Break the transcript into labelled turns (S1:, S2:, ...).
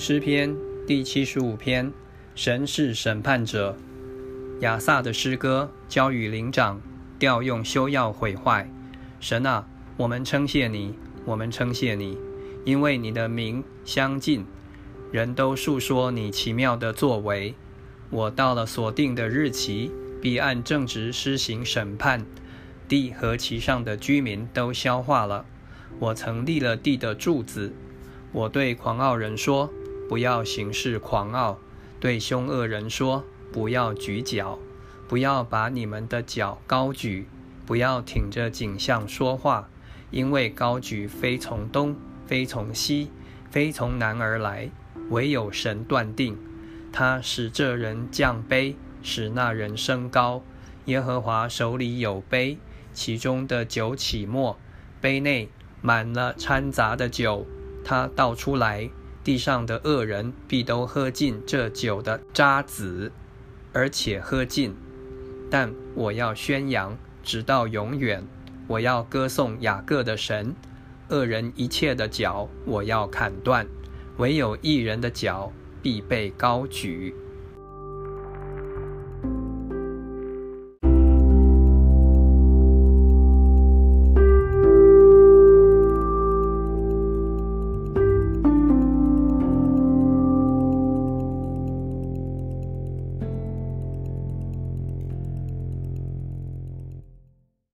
S1: 诗篇第七十五篇：神是审判者。亚萨的诗歌交与灵长，调用修要毁坏。神啊，我们称谢你，我们称谢你，因为你的名相近，人都述说你奇妙的作为。我到了所定的日期，必按正直施行审判，地和其上的居民都消化了。我曾立了地的柱子，我对狂傲人说。不要行事狂傲，对凶恶人说：“不要举脚，不要把你们的脚高举，不要挺着颈项说话，因为高举非从东，非从西，非从南而来，唯有神断定。他使这人降卑，使那人升高。耶和华手里有杯，其中的酒起沫，杯内满了掺杂的酒，他倒出来。”地上的恶人必都喝尽这酒的渣滓，而且喝尽。但我要宣扬，直到永远。我要歌颂雅各的神。恶人一切的脚，我要砍断；唯有一人的脚必被高举。